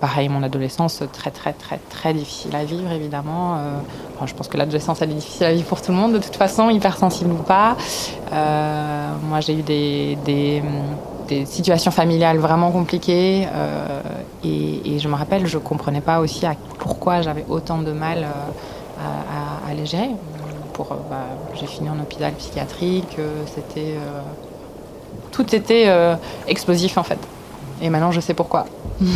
Pareil, mon adolescence, très très très très difficile à vivre évidemment. Euh, je pense que l'adolescence, elle est difficile à vivre pour tout le monde de toute façon, hypersensible ou pas. Euh, moi, j'ai eu des, des, situations familiales vraiment compliquées euh, et, je me rappelle, je comprenais pas aussi à pourquoi j'avais autant de mal à, à, les gérer. Pour, bah, j'ai fini en hôpital psychiatrique, c'était tout était explosif en fait. Et maintenant, je sais pourquoi.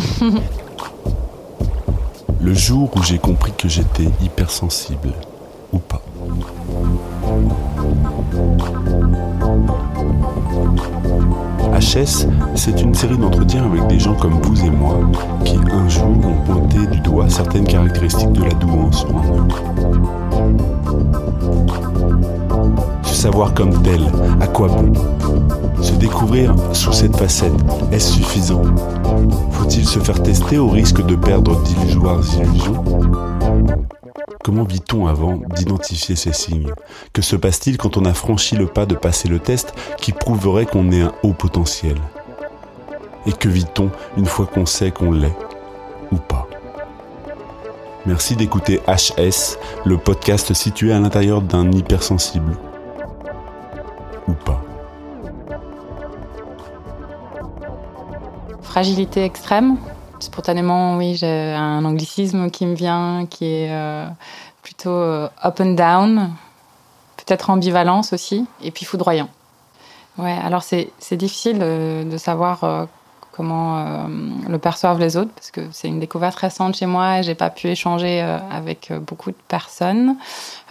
Le jour où j'ai compris que j'étais hypersensible, ou pas. HS, c'est une série d'entretiens avec des gens comme vous et moi, qui un jour ont pointé du doigt certaines caractéristiques de la douance en. Se savoir comme tel, à quoi bon Se découvrir sous cette facette, est-ce suffisant? Faut-il se faire tester au risque de perdre d'illusoires illusions? Comment vit-on avant d'identifier ces signes? Que se passe-t-il quand on a franchi le pas de passer le test qui prouverait qu'on est un haut potentiel? Et que vit-on une fois qu'on sait qu'on l'est ou pas? Merci d'écouter HS, le podcast situé à l'intérieur d'un hypersensible. Fragilité extrême. Spontanément, oui, j'ai un anglicisme qui me vient, qui est euh, plutôt euh, up and down, peut-être ambivalence aussi, et puis foudroyant. Ouais, alors c'est difficile de, savoir euh, comment le perçoivent les autres, parce que c'est une découverte récente chez moi et j'ai pas pu échanger avec beaucoup de personnes.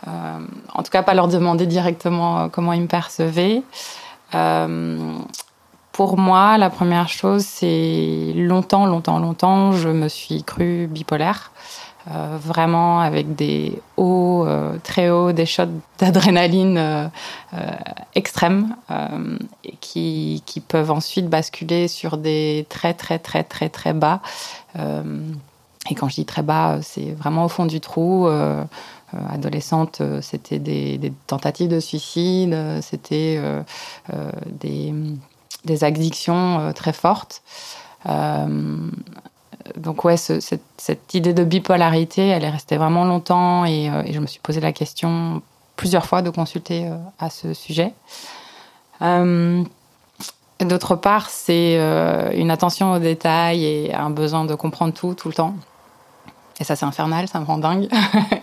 en tout cas, pas leur demander directement comment ils me percevaient. Pour moi, la première chose, c'est longtemps, longtemps, longtemps, je me suis crue bipolaire. Euh, vraiment avec des hauts, euh, très hauts, des shots d'adrénaline euh, extrêmes qui, peuvent ensuite basculer sur des très très très très très bas. et quand je dis très bas, c'est vraiment au fond du trou. adolescente, c'était des, tentatives de suicide, c'était des, des, addictions très fortes donc ouais, cette, idée de bipolarité, elle est restée vraiment longtemps euh, et, je me suis posé la question plusieurs fois de consulter euh, à ce sujet. Euh, d'autre part, c'est une attention aux détails et un besoin de comprendre tout, tout le temps. Et ça, c'est infernal, ça me rend dingue.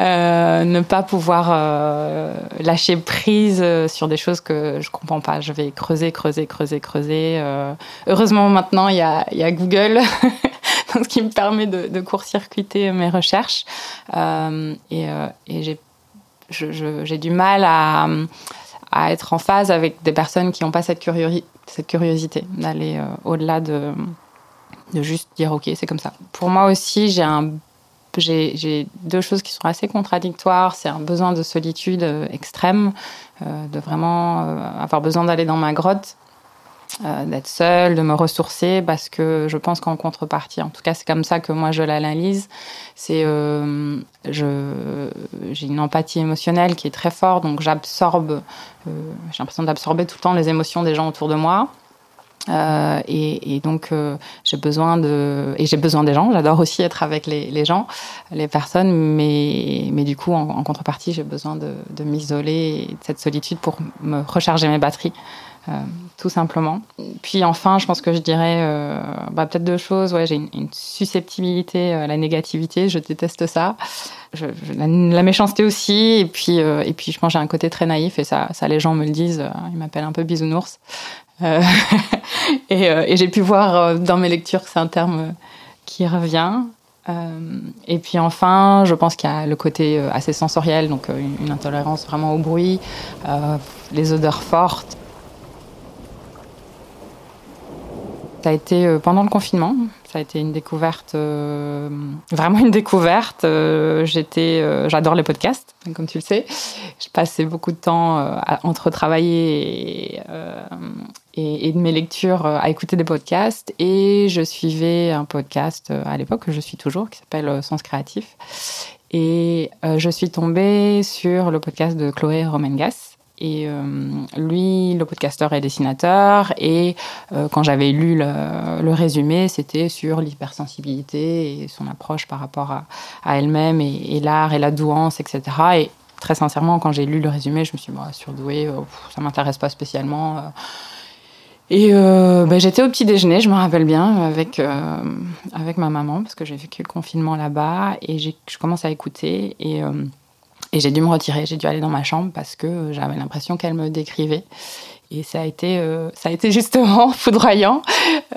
Euh, ne pas pouvoir euh, lâcher prise euh, sur des choses que je comprends pas. Je vais creuser, creuser, creuser, creuser. heureusement, maintenant, il y a, Google, ce qui me permet de, court-circuiter mes recherches. et, j'ai, du mal à, être en phase avec des personnes qui n'ont pas cette, curiosité d'aller au-delà de, de juste dire ok, c'est comme ça. Pour moi aussi, j'ai un j'ai deux choses qui sont assez contradictoires. C'est un besoin de solitude euh, extrême, euh, de vraiment euh, avoir besoin d'aller dans ma grotte, d'être seule, de me ressourcer, parce que je pense qu'en contrepartie, en tout cas c'est comme ça que moi je l'analyse, c'est j'ai une empathie émotionnelle qui est très forte, donc j'absorbe, j'ai l'impression d'absorber tout le temps les émotions des gens autour de moi. Euh, et, donc euh, j'ai besoin de et j'ai besoin des gens. J'adore aussi être avec les, gens, les personnes, mais mais du coup en, contrepartie j'ai besoin de, m'isoler de cette solitude pour me recharger mes batteries. Euh, tout simplement. Puis enfin, je pense que je dirais bah, peut-être deux choses. Ouais, j'ai une, susceptibilité à la négativité, je déteste ça. la, méchanceté aussi, et puis, et puis je pense j'ai un côté très naïf, et ça, ça les gens me le disent, ils m'appellent un peu bisounours. Euh, euh, et, j'ai pu voir euh, dans mes lectures que c'est un terme qui revient. et puis enfin, je pense qu'il y a le côté assez sensoriel, donc une, intolérance vraiment au bruit, les odeurs fortes. Ça a été pendant le confinement. Ça a été une découverte, vraiment une découverte. j'étais, j'adore les podcasts, comme tu le sais. Je passais beaucoup de temps entre travailler et, et, de mes lectures à écouter des podcasts. Et je suivais un podcast à l'époque, que je suis toujours, qui s'appelle Sens Créatif. Et je suis tombée sur le podcast de Chloé Romengas. Et euh, lui, le podcasteur est dessinateur. Et euh, quand j'avais lu le, résumé, c'était sur l'hypersensibilité et son approche par rapport à, elle-même et, l'art et la douance, etc. Et très sincèrement, quand j'ai lu le résumé, je me suis dit, bah, surdouée, euh, ça m'intéresse pas spécialement. Et bah, j'étais au petit déjeuner, je me rappelle bien, avec, avec ma maman, parce que j'ai vécu le confinement là-bas. Et je commence à écouter. Et et j'ai dû me retirer, j'ai dû aller dans ma chambre parce que j'avais l'impression qu'elle me décrivait. Et ça a été, euh, ça a été justement foudroyant.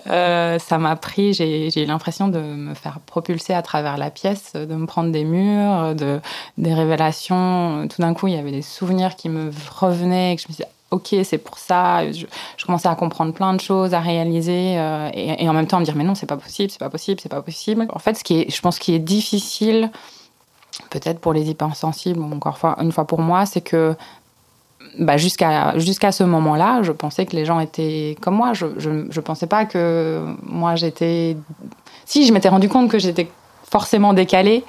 Euh, ça m'a pris, j'ai eu l'impression de me faire propulser à travers la pièce, de me prendre des murs, de, des révélations. Tout d'un coup, il y avait des souvenirs qui me revenaient, que je me disais, ok, c'est pour ça. Je, commençais à comprendre plein de choses, à réaliser, euh, et, en même temps à me dire, mais non, c'est pas possible, c'est pas possible, c'est pas possible. En fait, ce qui est, je pense, qui est difficile peut-être pour les hypersensibles, encore une fois pour moi, c'est que bah jusqu'à jusqu'à ce moment-là, je pensais que les gens étaient comme moi. Je, je, je pensais pas que moi j'étais. Si, je m'étais rendu compte que j'étais forcément décalée,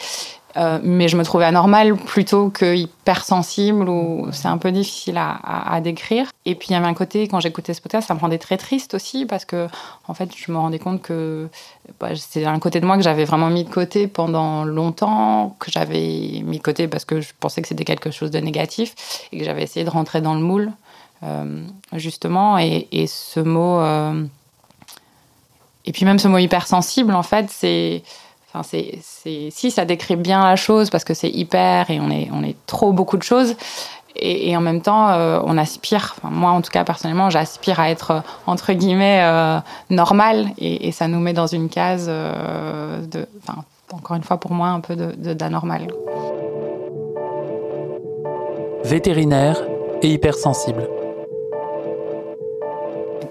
euh, mais je me trouvais anormale plutôt que hypersensible ou c'est un peu difficile à, décrire. Et puis il y avait un côté quand j'écoutais ce podcast, ça me rendait très triste aussi parce que en fait je me rendais compte que bah, c'est un côté de moi que j'avais vraiment mis de côté pendant longtemps, que j'avais mis de côté parce que je pensais que c'était quelque chose de négatif et que j'avais essayé de rentrer dans le moule euh, justement. Et, ce mot euh, et puis même ce mot hypersensible en fait c'est Enfin, c'est, si ça décrit bien la chose parce que c'est hyper et on est, on est trop beaucoup de choses. Et, en même temps, euh, on aspire, moi en tout cas personnellement, j'aspire à être euh, entre guillemets euh, normal et, ça nous met dans une case de, enfin, encore une fois pour moi, un peu d'anormal. Vétérinaire et hypersensible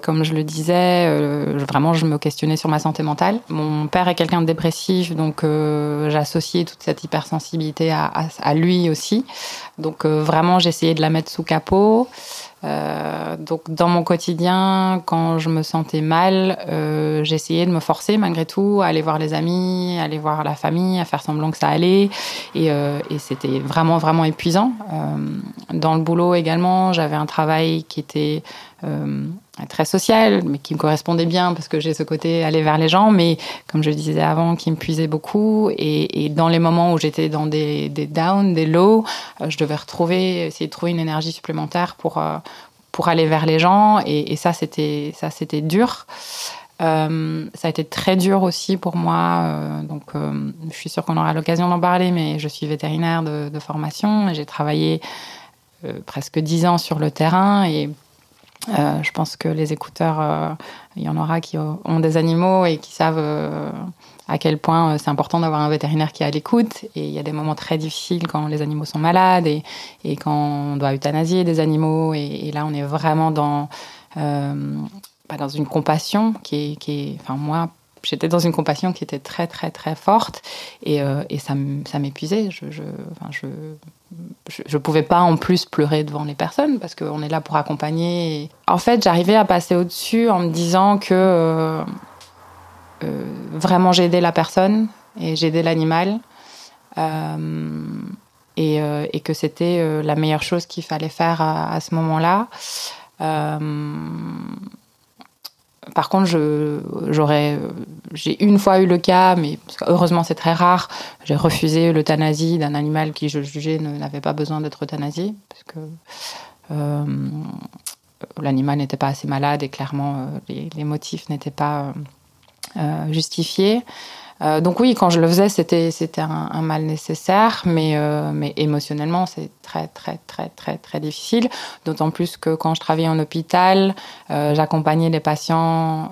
comme je le disais, euh, vraiment, je me questionnais sur ma santé mentale. Mon père est quelqu'un de dépressif, donc euh, j'associais toute cette hypersensibilité à, lui aussi. Donc euh, vraiment, j'essayais de la mettre sous capot. Donc dans mon quotidien, quand je me sentais mal, j'essayais de me forcer malgré tout à aller voir les amis, à aller voir la famille, à faire semblant que ça allait. Et, c'était vraiment, vraiment épuisant. Dans le boulot également, j'avais un travail qui était euh, très social, mais qui me correspondait bien parce que j'ai ce côté aller vers les gens, mais comme je disais avant, qui me puisait beaucoup. Et, dans les moments où j'étais dans des, des downs, des lows, je devais retrouver, essayer de trouver une énergie supplémentaire pour pour aller vers les gens. Et, ça, c'était dur. Euh, ça a été très dur aussi pour moi. Euh, donc, euh, je suis sûre qu'on aura l'occasion d'en parler, mais je suis vétérinaire de, formation et j'ai travaillé presque dix ans sur le terrain. Et je pense que les écouteurs, il y en aura qui ont des animaux et qui savent à quel point euh, c'est important d'avoir un vétérinaire qui est à l'écoute. Et il y a des moments très difficiles quand les animaux sont malades et, quand on doit euthanasier des animaux. Et, là, on est vraiment dans, euh, bah, dans une compassion qui est, qui est, enfin moi, j'étais dans une compassion qui était très très très forte et, euh, et ça, m'épuisait. Je je, enfin, je, je, pouvais pas en plus pleurer devant les personnes parce qu'on est là pour accompagner. En fait, j'arrivais à passer au-dessus en me disant que euh, vraiment j'ai aidé la personne et j'ai aidé l'animal. Euh, et, euh, et, que c'était la meilleure chose qu'il fallait faire à, ce moment-là. par contre, j'aurais, j'ai une fois eu le cas, mais heureusement c'est très rare. J'ai refusé l'euthanasie d'un animal qui je jugeais n'avait pas besoin d'être euthanasié, parce que l'animal n'était pas assez malade et clairement les, les motifs n'étaient pas euh, justifié. Euh, donc oui, quand je le faisais, c'était c'était un, mal nécessaire, mais euh, mais émotionnellement, c'est très très très très très difficile. D'autant plus que quand je travaillais en hôpital, j'accompagnais les patients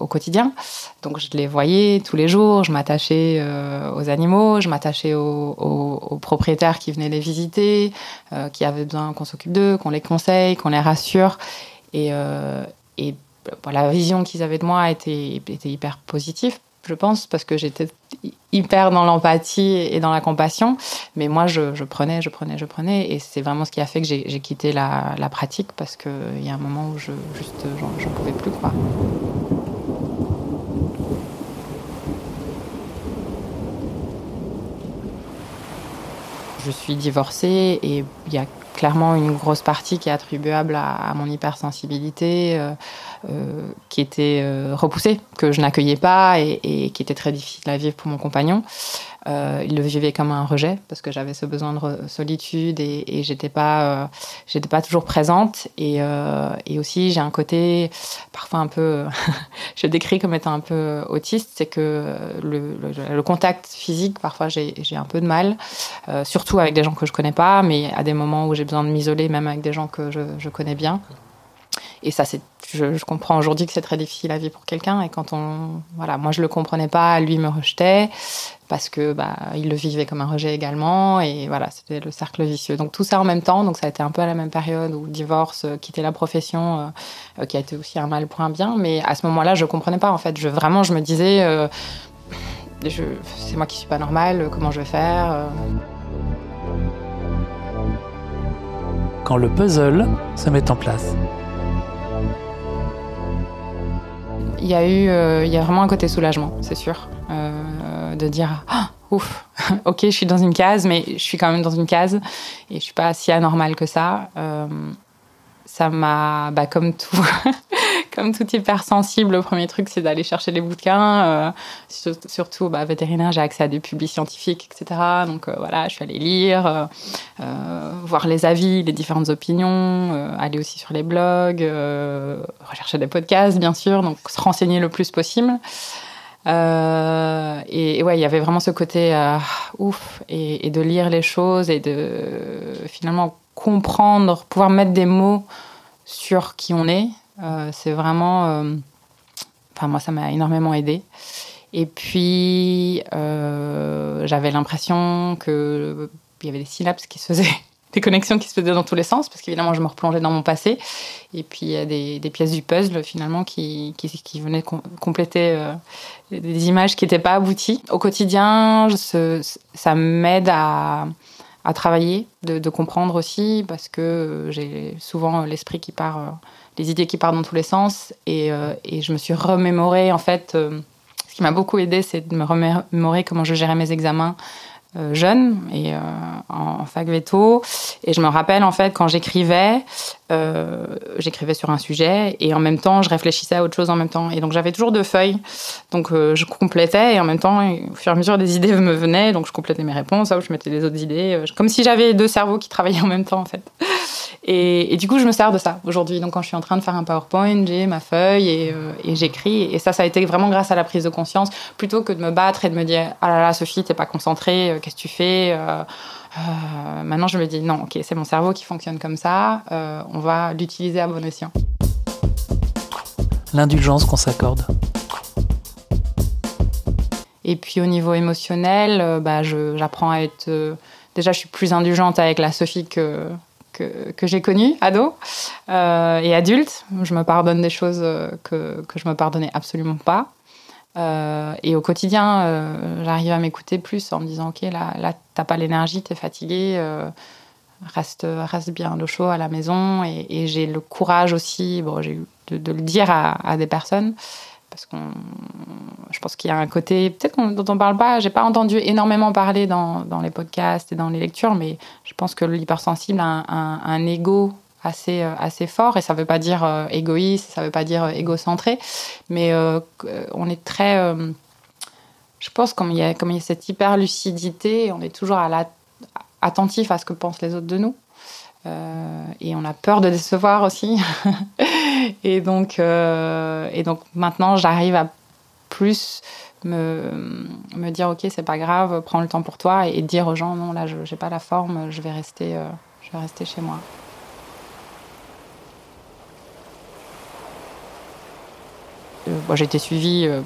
au quotidien. Donc je les voyais tous les jours, je m'attachais aux animaux, je m'attachais aux, aux, propriétaires qui venaient les visiter, qui avaient besoin qu'on s'occupe d'eux, qu'on les conseille, qu'on les rassure. Et, et la vision qu'ils avaient de moi était, était hyper positive je pense, parce que j'étais hyper dans l'empathie et dans la compassion. Mais moi, je, prenais, je prenais, je prenais. Et c'est vraiment ce qui a fait que j'ai quitté la, pratique parce qu'il y a un moment où je juste, j'en pouvais plus. Quoi. Je suis divorcée et il y a clairement une grosse partie qui est attribuable à, mon hypersensibilité, euh, euh, qui était euh, repoussée, que je n'accueillais pas et, qui était très difficile à vivre pour mon compagnon. Euh, il le vivait comme un rejet parce que j'avais ce besoin de solitude et, et j'étais pas, euh, j'étais pas toujours présente. Et, euh, et aussi, j'ai un côté parfois un peu, je décris comme étant un peu autiste, c'est que le, contact physique, parfois j'ai, un peu de mal, surtout avec des gens que je connais pas, mais à des moments où j'ai besoin de m'isoler, même avec des gens que je, connais bien. Et ça, c'est, je, je, comprends aujourd'hui que c'est très difficile à vivre pour quelqu'un. Et quand on, voilà, moi je le comprenais pas, lui me rejetait parce que bah, il le vivait comme un rejet également. Et voilà, c'était le cercle vicieux. Donc tout ça en même temps. Donc ça a été un peu à la même période où divorce, euh, quitter la profession, euh, euh, qui a été aussi un mal pour un bien. Mais à ce moment-là, je comprenais pas en fait. Je vraiment, je me disais, euh, c'est moi qui suis pas normale. Comment je vais faire Quand le puzzle se met en place. il y a eu, euh, il y a vraiment un côté soulagement, c'est sûr, euh, de dire ah, ouf, ok, je suis dans une case, mais je suis quand même dans une case et je suis pas si anormale que ça. Euh, ça m'a, bah, comme tout, comme tout hypersensible, le premier truc, c'est d'aller chercher les bouquins. Euh, surtout, bah, vétérinaire, j'ai accès à des publics scientifiques, etc. Donc euh, voilà, je suis allée lire, voir les avis, les différentes opinions, aller aussi sur les blogs, rechercher des podcasts, bien sûr, donc se renseigner le plus possible. Et, et, ouais, il y avait vraiment ce côté ouf, et, de lire les choses et de finalement comprendre, pouvoir mettre des mots sur qui on est, euh, c'est vraiment. Euh, enfin, moi, ça m'a énormément aidé. Et puis, euh, j'avais l'impression qu'il y avait des synapses qui se faisaient, des connexions qui se faisaient dans tous les sens, parce qu'évidemment, je me replongeais dans mon passé. Et puis, il y a des, pièces du puzzle, finalement, qui, qui, venaient com compléter euh, des images qui n'étaient pas abouties. Au quotidien, ça m'aide à, à travailler, de, comprendre aussi, parce que j'ai souvent l'esprit qui part les idées qui partent dans tous les sens. Et, euh, et je me suis remémoré, en fait, euh, ce qui m'a beaucoup aidé, c'est de me remémorer comment je gérais mes examens euh, jeune et euh, en, fac veto. Et je me rappelle en fait quand j'écrivais, euh, j'écrivais sur un sujet et en même temps je réfléchissais à autre chose en même temps. Et donc j'avais toujours deux feuilles. Donc euh, je complétais et en même temps, au fur et à mesure, des idées me venaient. Donc je complétais mes réponses, hop, je mettais des autres idées. Euh, comme si j'avais deux cerveaux qui travaillaient en même temps en fait. Et, du coup, je me sers de ça aujourd'hui. Donc, quand je suis en train de faire un PowerPoint, j'ai ma feuille et, euh, et j'écris. Et ça, ça a été vraiment grâce à la prise de conscience, plutôt que de me battre et de me dire Ah là là, Sophie, t'es pas concentrée, euh, qu'est-ce que tu fais euh, euh, Maintenant, je me dis Non, ok, c'est mon cerveau qui fonctionne comme ça, euh, on va l'utiliser à bon escient. L'indulgence qu'on s'accorde. Et puis, au niveau émotionnel, bah, j'apprends à être. Euh, déjà, je suis plus indulgente avec la Sophie que que, que j'ai connu, ado euh, et adulte. Je me pardonne des choses que, que je me pardonnais absolument pas. Euh, et au quotidien, euh, j'arrive à m'écouter plus en me disant, OK, là, là t'as pas l'énergie, t'es fatigué, euh, reste, reste bien au chaud à la maison. Et, j'ai le courage aussi bon, de, le dire à, des personnes parce que je pense qu'il y a un côté peut-être dont on parle pas j'ai pas entendu énormément parler dans, dans, les podcasts et dans les lectures mais je pense que l'hypersensible a un, un, un, ego assez euh, assez fort et ça veut pas dire euh, égoïste ça veut pas dire euh, égocentré mais on est très je pense comme il y a comme il y a cette hyper lucidité on est toujours à la attentif à ce que pensent les autres de nous et on a peur de décevoir aussi. et, donc, et donc maintenant, j'arrive à plus me, me dire ok, c'est pas grave, prends le temps pour toi et, dire aux gens non, là, je n'ai pas la forme, je vais rester, je vais rester chez moi. Euh, bon, J'ai été suivie euh,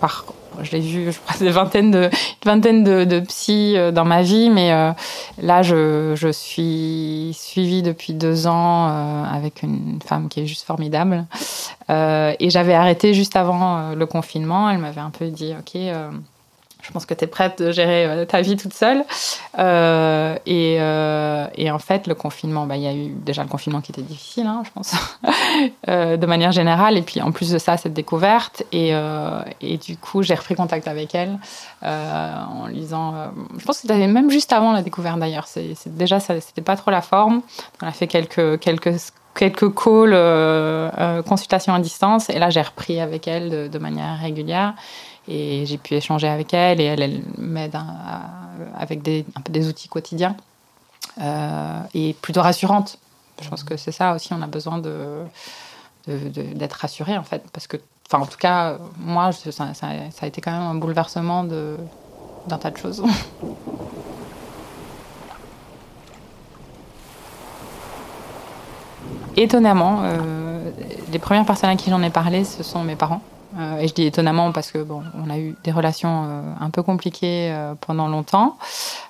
par je l'ai vu, je crois, des vingtaines de, une vingtaine de, psy euh, dans ma vie, mais euh, là, je, je, suis suivie depuis deux ans euh, avec une femme qui est juste formidable, et j'avais arrêté juste avant le confinement. Elle m'avait un peu dit, ok je pense que tu es prête de gérer euh, ta vie toute seule. Euh, et, euh, et, en fait, le confinement, bah, il y a eu déjà le confinement qui était difficile, hein, je pense, de manière générale. Et puis en plus de ça, cette découverte. Et, du coup, j'ai repris contact avec elle en lui disant. je pense que c'était même juste avant la découverte d'ailleurs. C'est, déjà, ça, c'était pas trop la forme. On a fait quelques, quelques quelques calls, consultations à distance, et là j'ai repris avec elle de manière régulière. Et j'ai pu échanger avec elle et elle, m'aide avec des, un peu des outils quotidiens euh, et plutôt rassurante. Je pense que c'est ça aussi, on a besoin d'être rassuré en fait. Parce que, enfin, en tout cas, moi, ça, a été quand même un bouleversement d'un tas de choses. Étonnamment, euh, les premières personnes à qui j'en ai parlé, ce sont mes parents. Euh, et je dis étonnamment parce que bon, on a eu des relations euh, un peu compliquées euh, pendant longtemps.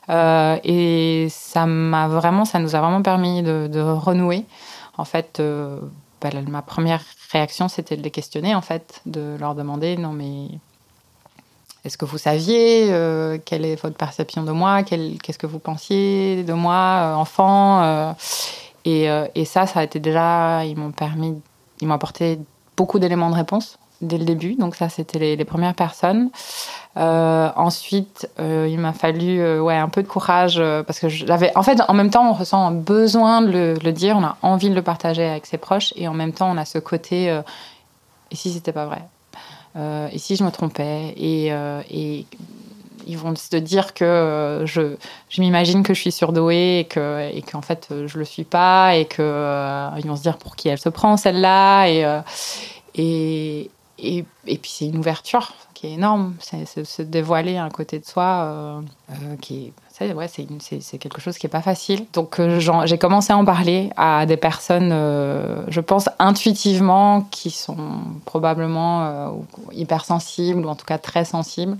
et ça m'a vraiment, ça nous a vraiment permis de, renouer. En fait, bah, ma première réaction, c'était de les questionner, en fait, de leur demander, non mais est-ce que vous saviez quelle est votre perception de moi? Qu'est-ce que vous pensiez de moi, enfant et, et, ça, ça a été déjà, ils m'ont permis, ils m'ont apporté beaucoup d'éléments de réponse dès le début. Donc ça, c'était les, premières personnes. Euh, ensuite, euh, il m'a fallu euh, ouais, un peu de courage parce que j'avais... En fait, en même temps, on ressent un besoin de le, dire, on a envie de le partager avec ses proches. Et en même temps, on a ce côté... et si c'était pas vrai? Et si je me trompais? Et... et ils vont se dire que je, je m'imagine que je suis surdouée et que et qu'en fait je le suis pas et que ils vont se dire pour qui elle se prend celle-là. Et, et, puis c'est une ouverture qui est énorme, c'est se dévoiler un côté de soi euh, euh, qui est ouais, c'est quelque chose qui est pas facile. Donc euh, j'ai commencé à en parler à des personnes, je pense intuitivement, qui sont probablement hypersensibles ou en tout cas très sensibles.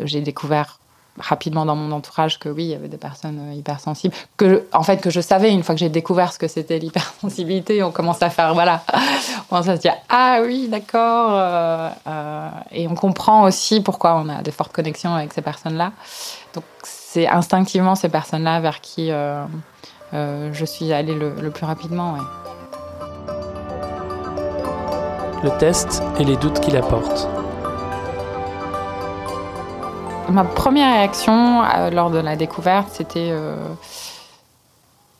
j'ai découvert rapidement dans mon entourage que oui, il y avait des personnes euh, hypersensibles. Que, en fait, que je savais une fois que j'ai découvert ce que c'était l'hypersensibilité, on commence à faire, voilà, on commence à se dire, ah oui, d'accord. Euh, euh, et on comprend aussi pourquoi on a des fortes connexions avec ces personnes-là. Donc, c'est instinctivement ces personnes-là vers qui je suis allée le, le plus rapidement. Le test et les doutes qu'il apporte. Ma première réaction euh, lors de la découverte, c'était euh,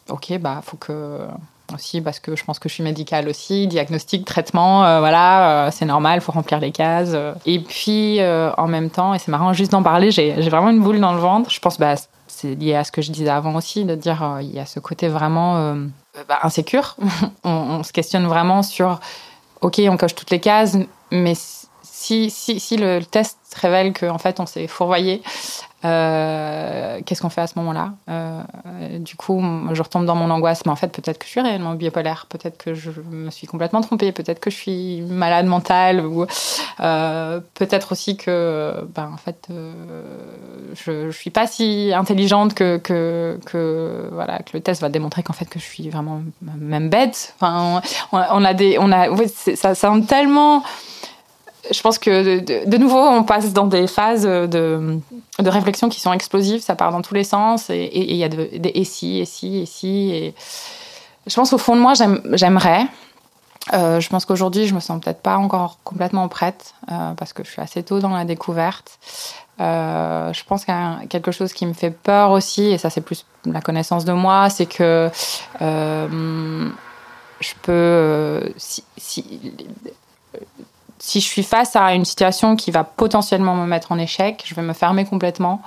ok, bah faut que aussi parce que je pense que je suis médicale aussi, diagnostic, traitement, euh, voilà, c'est normal, faut remplir les cases. Et puis en même temps, et c'est marrant juste d'en parler, j'ai vraiment une boule dans le ventre. Je pense bah c'est lié à ce que je disais avant aussi, de dire il y a ce côté vraiment bah, insécure. on, on, se questionne vraiment sur ok, on coche toutes les cases, mais si, le test révèle qu'en fait on s'est fourvoyé, euh, qu'est-ce qu'on fait à ce moment-là? Euh, Du coup, je retombe dans mon angoisse, mais en fait peut-être que je suis réellement bipolaire, peut-être que je me suis complètement trompée, peut-être que je suis malade mentale, ou euh, peut-être aussi que, ben, en fait, je, ne suis pas si intelligente que, voilà, que le test va démontrer qu'en fait que je suis vraiment même bête. Enfin, on, a des, on a, ça semble tellement je pense que de, nouveau, on passe dans des phases de, de, réflexion qui sont explosives, ça part dans tous les sens, et il y a des et si, et si, et si. Je pense au fond de moi, j'aimerais. Euh, je pense qu'aujourd'hui, je me sens peut-être pas encore complètement prête, euh, parce que je suis assez tôt dans la découverte. Euh, je pense qu'il y a quelque chose qui me fait peur aussi, et ça c'est plus la connaissance de moi, c'est que je peux, si, si si je suis face à une situation qui va potentiellement me mettre en échec, je vais me fermer complètement.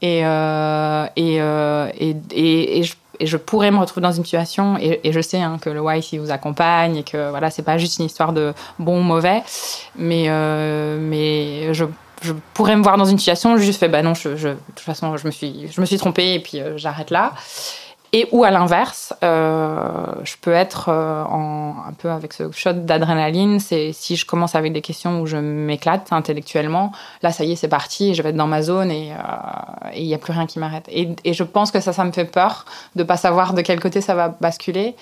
Et, euh, euh, et, et, et, je, je, pourrais me retrouver dans une situation, et, je sais hein, que le YC vous accompagne, et que voilà, c'est pas juste une histoire de bon ou mauvais, mais, euh, mais je, je, pourrais me voir dans une situation où je juste fais, bah non, de toute façon, je me suis, je me suis trompée, et puis j'arrête là. Et ou à l'inverse, euh, je peux être euh, un peu avec ce shot d'adrénaline. C'est si je commence avec des questions où je m'éclate intellectuellement, là ça y est, c'est parti, je vais être dans ma zone et euh, il n'y a plus rien qui m'arrête. Et, je pense que ça, ça me fait peur de pas savoir de quel côté ça va basculer.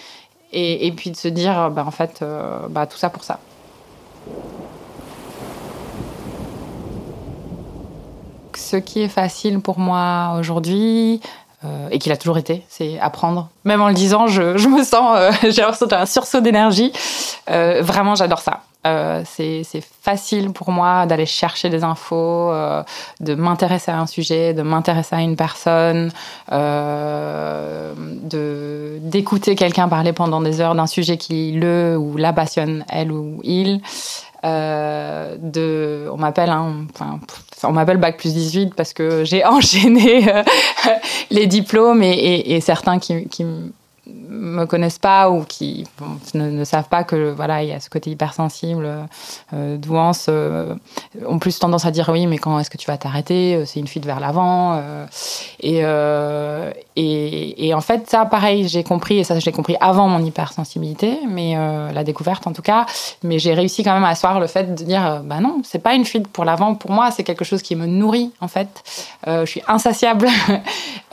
et, et, puis de se dire, bah, en fait, bah, tout ça pour ça. Ce qui est facile pour moi aujourd'hui, euh, et qu'il a toujours été, c'est apprendre. Même en le disant, je, je me sens, euh, j'ai un sursaut d'énergie. Euh, vraiment, j'adore ça. Euh, c'est facile pour moi d'aller chercher des infos, euh, de m'intéresser à un sujet, de m'intéresser à une personne, euh, de d'écouter quelqu'un parler pendant des heures d'un sujet qui le ou la passionne, elle ou il. Euh, de, on m'appelle, hein, enfin, on m'appelle bac plus 18 parce que j'ai enchaîné euh, les diplômes et, et, et certains qui, qui, me connaissent pas ou qui ne, savent pas que voilà il y a ce côté hypersensible euh, douance euh, ont plus tendance à dire oui mais quand est-ce que tu vas t'arrêter euh, c'est une fuite vers l'avant et, et, et en fait ça pareil j'ai compris et ça j'ai compris avant mon hypersensibilité mais la découverte en tout cas mais j'ai réussi quand même à asseoir le fait de dire bah non c'est pas une fuite pour l'avant pour moi c'est quelque chose qui me nourrit en fait. Je suis insatiable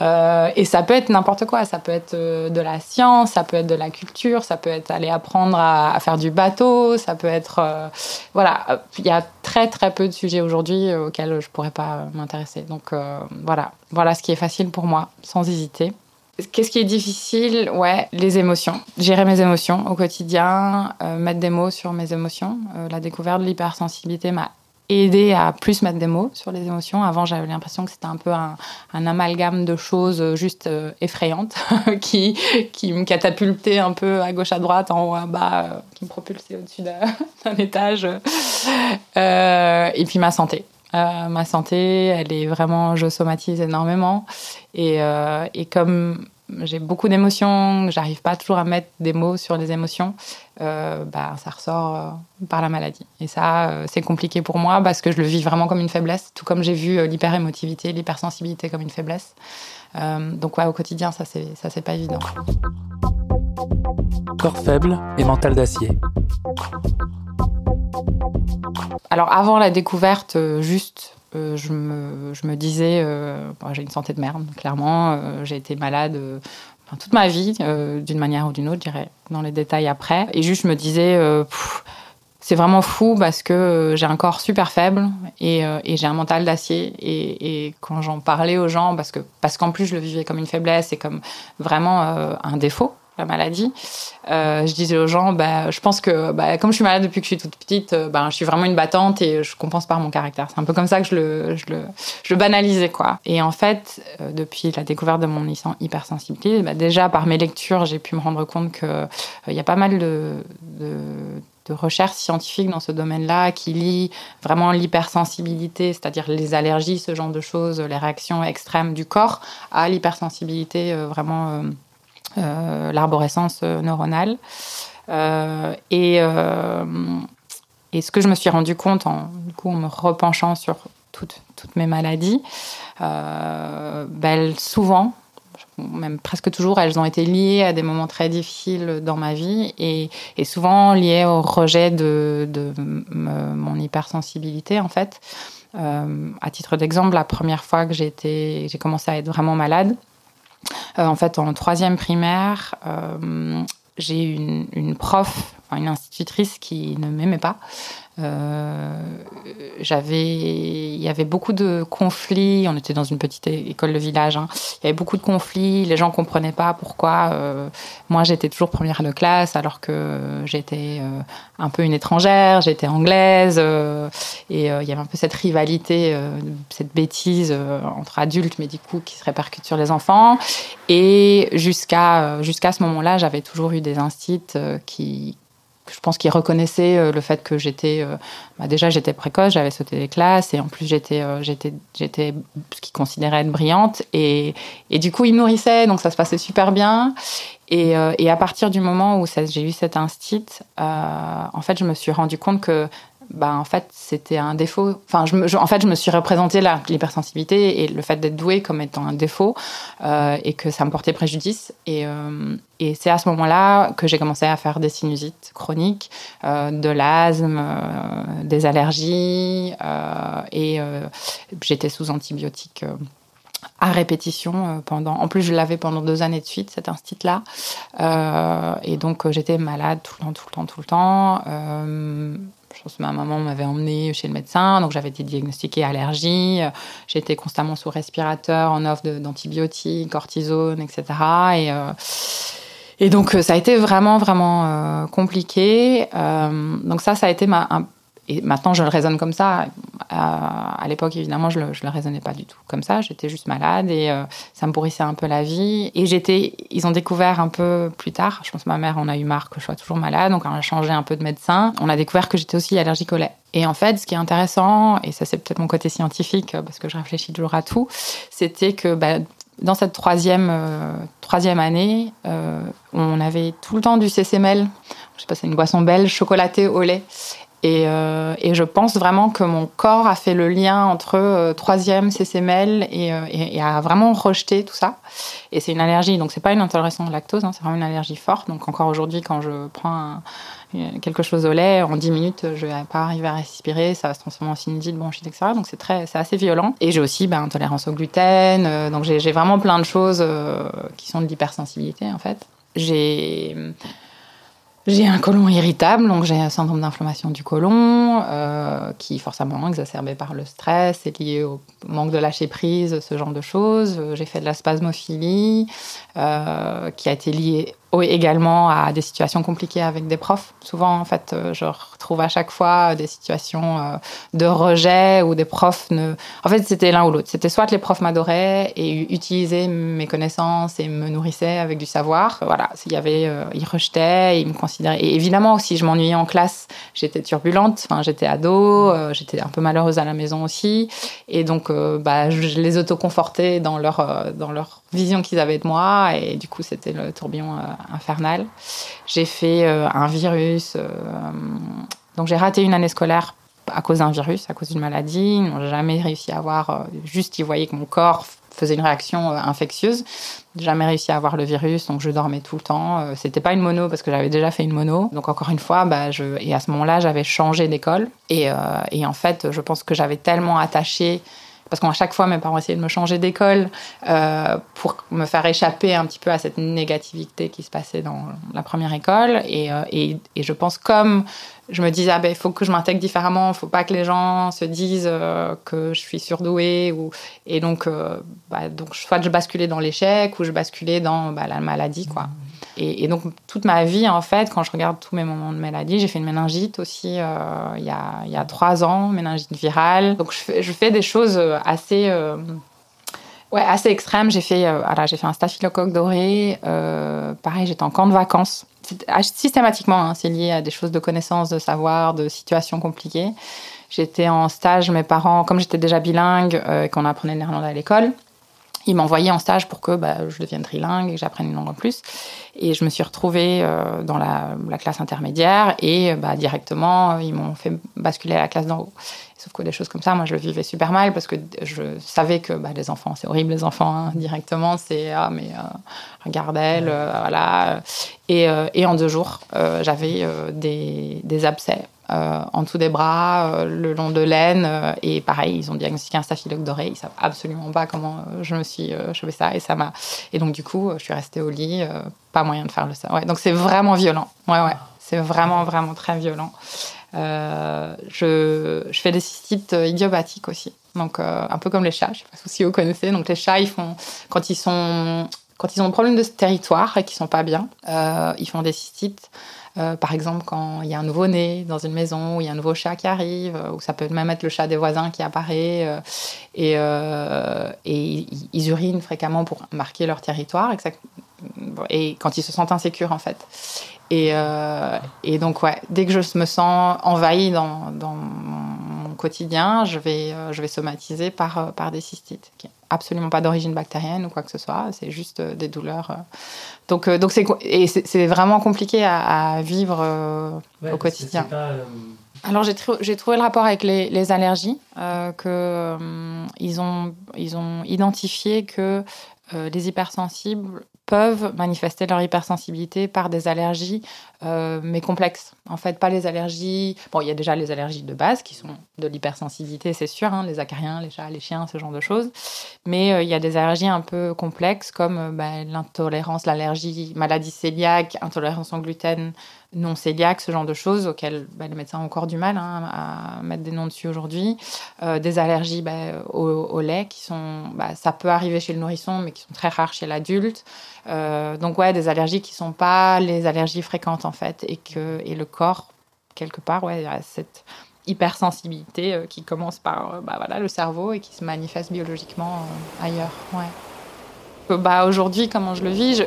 et ça peut être n'importe quoi ça peut être de la science, ça peut être de la culture, ça peut être aller apprendre à, faire du bateau, ça peut être... Euh, voilà, il y a très très peu de sujets aujourd'hui euh, auxquels je pourrais pas m'intéresser. Donc euh, voilà, voilà ce qui est facile pour moi, sans hésiter. Qu'est-ce qui est difficile? Ouais, les émotions. Gérer mes émotions au quotidien, euh, mettre des mots sur mes émotions. Euh, la découverte de l'hypersensibilité m'a aider à plus mettre des mots sur les émotions. Avant, j'avais l'impression que c'était un peu un, amalgame de choses juste euh, effrayantes qui, qui me catapultaient un peu à gauche, à droite, en haut, à bas, euh, qui me propulsaient au-dessus d'un étage. Euh, et puis ma santé. Euh, ma santé, elle est vraiment, je somatise énormément. Et, euh, et comme j'ai beaucoup d'émotions, j'arrive pas toujours à mettre des mots sur les émotions, euh, bah, ça ressort euh, par la maladie. Et ça, euh, c'est compliqué pour moi parce que je le vis vraiment comme une faiblesse, tout comme j'ai vu l'hyperémotivité, l'hypersensibilité comme une faiblesse. Donc ouais, au quotidien, ça c'est ça c'est pas évident. Corps faible et mental d'acier. Alors avant la découverte, juste euh, je, me, disais, euh, bon, j'ai une santé de merde, clairement. Euh, j'ai été malade toute ma vie, d'une manière ou d'une autre, je dirais, dans les détails après. Et juste, je me disais, c'est vraiment fou parce que j'ai un corps super faible et, j'ai un mental d'acier. Et, quand j'en parlais aux gens, parce parce qu'en plus, je le vivais comme une faiblesse et comme vraiment un défaut la maladie. Euh, je disais aux gens, bah, je pense que bah, comme je suis malade depuis que je suis toute petite, euh, bah, je suis vraiment une battante et je compense par mon caractère. C'est un peu comme ça que je le, je le, je banalisais. Quoi. Et en fait, euh, depuis la découverte de mon hypersensibilité, bah, déjà par mes lectures, j'ai pu me rendre compte qu'il euh, y a pas mal de, de de recherche scientifique dans ce domaine-là qui lie vraiment l'hypersensibilité, c'est-à-dire les allergies, ce genre de choses, les réactions extrêmes du corps, à l'hypersensibilité vraiment l'arborescence neuronale. Euh, et, euh, et ce que je me suis rendu compte en, du coup, en me repenchant sur toutes, toutes mes maladies, euh, ben, souvent, même presque toujours, elles ont été liées à des moments très difficiles dans ma vie et, et souvent liées au rejet de, de, mon hypersensibilité en fait. Euh, à titre d'exemple, la première fois que j'ai commencé à être vraiment malade, euh, en fait, en troisième primaire, euh, j'ai une, une prof, une institutrice qui ne m'aimait pas. Euh, j'avais, il y avait beaucoup de conflits. On était dans une petite école de village. Hein. Il y avait beaucoup de conflits. Les gens comprenaient pas pourquoi. Euh, moi, j'étais toujours première de classe, alors que j'étais euh, un peu une étrangère. J'étais anglaise, et il y avait un peu cette rivalité, cette bêtise entre adultes, mais du coup qui se répercute sur les enfants. Et jusqu'à jusqu'à ce moment-là, j'avais toujours eu des instits qui je pense qu'ils reconnaissaient euh, le fait que j'étais euh, bah déjà j'étais précoce j'avais sauté les classes et en plus j'étais euh, j'étais j'étais ce qu'ils considéraient être brillante et, et du coup ils nourrissaient donc ça se passait super bien. Et, et à partir du moment où j'ai eu cet instit euh, en fait je me suis rendu compte que bah, en fait, c'était un défaut. Enfin, je me, en fait, je me suis représenté l'hypersensibilité et le fait d'être doué comme étant un défaut euh, et que ça me portait préjudice. Et, euh, et c'est à ce moment-là que j'ai commencé à faire des sinusites chroniques, euh, de l'asthme, des allergies et j'étais sous antibiotiques à répétition pendant. En plus, je l'avais pendant deux années de suite, cet instinct-là. et donc, j'étais malade tout le temps, tout le temps, tout le temps. Je pense que ma maman m'avait emmenée chez le médecin, donc j'avais été diagnostiquée allergie. J'étais constamment sous respirateur, en offre d'antibiotiques, cortisone, etc. Et et donc, euh, ça a été vraiment, vraiment euh, compliqué. Euh, donc ça, ça a été ma... et maintenant, je le raisonne comme ça. à l'époque, évidemment, je ne le, raisonnais pas du tout comme ça. J'étais juste malade et ça me pourrissait un peu la vie. Et j'étais, ils ont découvert un peu plus tard, je pense que ma mère en a eu marre que je sois toujours malade, donc on a changé un peu de médecin. On a découvert que j'étais aussi allergique au lait. Et en fait, ce qui est intéressant, et ça c'est peut-être mon côté scientifique, parce que je réfléchis toujours à tout, c'était que bah, dans cette troisième, euh, troisième année, euh, on avait tout le temps du CCML. Je sais pas, c'est une boisson belge chocolatée au lait. Et, euh, et, je pense vraiment que mon corps a fait le lien entre troisième CCML et, et, a vraiment rejeté tout ça. Et c'est une allergie, donc c'est pas une intolérance au lactose, hein, c'est vraiment une allergie forte. Donc encore aujourd'hui, quand je prends quelque chose au lait, en 10 minutes, je vais pas arriver à respirer, ça va se transformer en sinusite, bronchite, etc. Donc c'est très, c'est assez violent. Et j'ai aussi ben, intolérance au gluten, euh, donc j'ai vraiment plein de choses euh, qui sont de l'hypersensibilité en fait. J'ai j'ai un côlon irritable, donc j'ai un syndrome d'inflammation du côlon, euh, qui forcément exacerbé par le stress, est lié au manque de lâcher prise, ce genre de choses. J'ai fait de la spasmophilie, euh, qui a été liée également à des situations compliquées avec des profs. Souvent, en fait, euh, je retrouve à chaque fois des situations euh, de rejet où des profs ne. En fait, c'était l'un ou l'autre. C'était soit les profs m'adoraient et utilisaient mes connaissances et me nourrissaient avec du savoir. Voilà, il y avait, euh, ils rejetaient, ils me considéraient. Et évidemment aussi, je m'ennuyais en classe. J'étais turbulente. Enfin, j'étais ado. j'étais un peu malheureuse à la maison aussi. Et donc, bah, je les autoconfortais dans leur dans leur vision qu'ils avaient de moi. Et du coup, c'était le tourbillon infernal. J'ai fait euh, un virus. Euh, donc j'ai raté une année scolaire à cause d'un virus, à cause d'une maladie. Ils n'ont jamais réussi à avoir. Euh, juste, ils voyaient que mon corps faisait une réaction infectieuse. Jamais réussi à avoir le virus, donc je dormais tout le temps. C'était pas une mono parce que j'avais déjà fait une mono. Donc encore une fois, bah, je... et à ce moment-là, j'avais changé d'école. Et, et, en fait, je pense que j'avais tellement attaché parce qu'à chaque fois, mes parents essayaient de me changer d'école euh, pour me faire échapper un petit peu à cette négativité qui se passait dans la première école. Et, euh, et, je pense comme je me disais, ah ben, il faut que je m'intègre différemment, il faut pas que les gens se disent euh, que je suis surdouée. Ou... Et donc, bah, donc, soit je basculais dans l'échec ou je basculais dans bah, la maladie. quoi. Et, donc, toute ma vie, en fait, quand je regarde tous mes moments de maladie, j'ai fait une méningite aussi euh, il, y a, y a, trois ans, méningite virale. Donc, je fais, des choses euh, assez, euh, ouais, assez extrêmes. J'ai fait, fait un staphylocoque doré. pareil, j'étais en camp de vacances. Systématiquement, hein, c'est lié à des choses de connaissances, de savoir, de situations compliquées. J'étais en stage, mes parents, comme j'étais déjà bilingue et qu'on apprenait le néerlandais à l'école, ils m'envoyaient en stage pour que bah, je devienne trilingue et que j'apprenne une langue en plus. Et je me suis retrouvée euh, dans la, classe intermédiaire et bah, directement, ils m'ont fait basculer à la classe d'en haut. Sauf que des choses comme ça, moi, je le vivais super mal parce que je savais que bah, les enfants, c'est horrible, les enfants, hein, directement, c'est ah, mais euh, regarde elle, euh, voilà. Et, et, en deux jours, j'avais des, des abcès euh, en dessous des bras, euh, le long de l'aine. Euh, et pareil, ils ont diagnostiqué un staphylocoque doré. Ils savent absolument pas comment je me suis chopé ça. Et ça m'a. Et donc du coup, je suis restée au lit. pas moyen de faire le ça. Ouais, donc c'est vraiment violent. Ouais, ouais. C'est vraiment, vraiment très violent. je, fais des cystites idiopathiques aussi. Donc, un peu comme les chats, je sais pas si vous connaissez. Donc, les chats, ils font, quand ils sont, quand ils ont un problème de territoire et qu'ils sont pas bien, ils font des cystites. Euh, par exemple, quand il y a un nouveau-né dans une maison, ou il y a un nouveau chat qui arrive, euh, ou ça peut même être le chat des voisins qui apparaît, euh, et, ils urinent fréquemment pour marquer leur territoire, et quand ils se sentent insécures en fait. Et, donc, ouais, dès que je me sens envahie dans, mon quotidien, je vais, je vais somatiser par, par des cystites absolument pas d'origine bactérienne ou quoi que ce soit, c'est juste des douleurs. Euh. Donc, euh, donc c'est, et c'est, vraiment compliqué à, vivre au quotidien. Alors j'ai, j'ai trouvé le rapport avec les, les allergies, que ils, ont, ils ont identifié que les hypersensibles peuvent manifester leur hypersensibilité par des allergies euh, mais complexes. En fait, pas les allergies. Bon, il y a déjà les allergies de base qui sont de l'hypersensibilité, c'est sûr, hein, les acariens, les chats, les chiens, ce genre de choses. Mais euh, il y a des allergies un peu complexes comme euh, bah, l'intolérance, l'allergie, maladie cœliaque, intolérance au gluten, non cœliaque, ce genre de choses auxquelles bah, les médecins ont encore du mal hein, à mettre des noms dessus aujourd'hui. des allergies bah, au, lait qui sont, ça peut arriver chez le nourrisson, mais qui sont très rares chez l'adulte. donc ouais, des allergies qui sont pas les allergies fréquentes en fait, et que et le corps quelque part, ouais, a cette hypersensibilité euh, qui commence par euh, bah, voilà, le cerveau et qui se manifeste biologiquement euh, ailleurs. Ouais. Bah, Aujourd'hui, comment je le vis, je,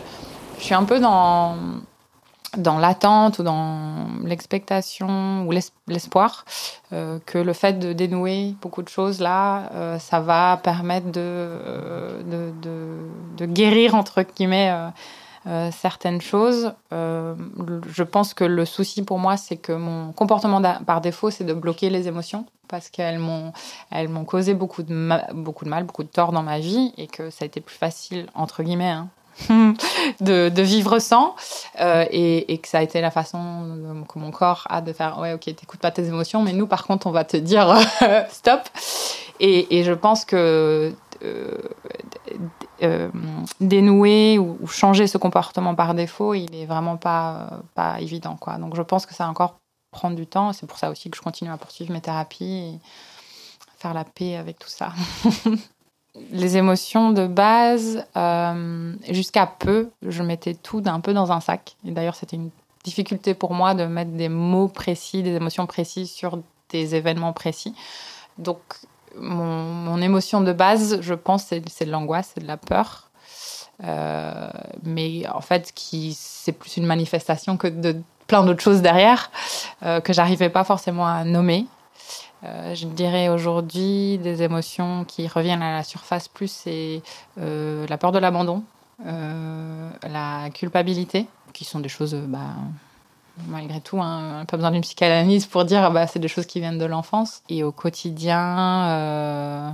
je, suis un peu dans, dans l'attente ou dans l'expectation ou l'espoir que le fait de dénouer beaucoup de choses là, ça va permettre de, de, guérir, entre guillemets, euh, certaines choses. Euh, je pense que le souci pour moi, c'est que mon comportement par défaut, c'est de bloquer les émotions parce qu'elles m'ont, elles m'ont causé beaucoup de, beaucoup de mal, beaucoup de tort dans ma vie et que ça a été plus facile, entre guillemets, hein, de, vivre sans euh, et, que ça a été la façon que mon corps a de faire ouais ok t'écoutes pas tes émotions mais nous par contre on va te dire stop et, je pense que euh, euh, dénouer ou, changer ce comportement par défaut, il est vraiment pas, pas évident. Quoi. Donc je pense que ça va encore prendre du temps. C'est pour ça aussi que je continue à poursuivre mes thérapies et faire la paix avec tout ça. Les émotions de base, euh, jusqu'à peu, je mettais tout d'un peu dans un sac. Et d'ailleurs, c'était une difficulté pour moi de mettre des mots précis, des émotions précises sur des événements précis. Donc, mon, émotion de base, je pense, c'est de l'angoisse, c'est de la peur. Euh, mais en fait, qui c'est plus une manifestation que de plein d'autres choses derrière euh, que j'arrivais pas forcément à nommer. Euh, je dirais aujourd'hui des émotions qui reviennent à la surface plus, c'est la peur de l'abandon, la culpabilité, qui sont des choses bah, malgré tout, hein, pas besoin d'une psychanalyse pour dire bah, c'est des choses qui viennent de l'enfance. Et au quotidien, euh,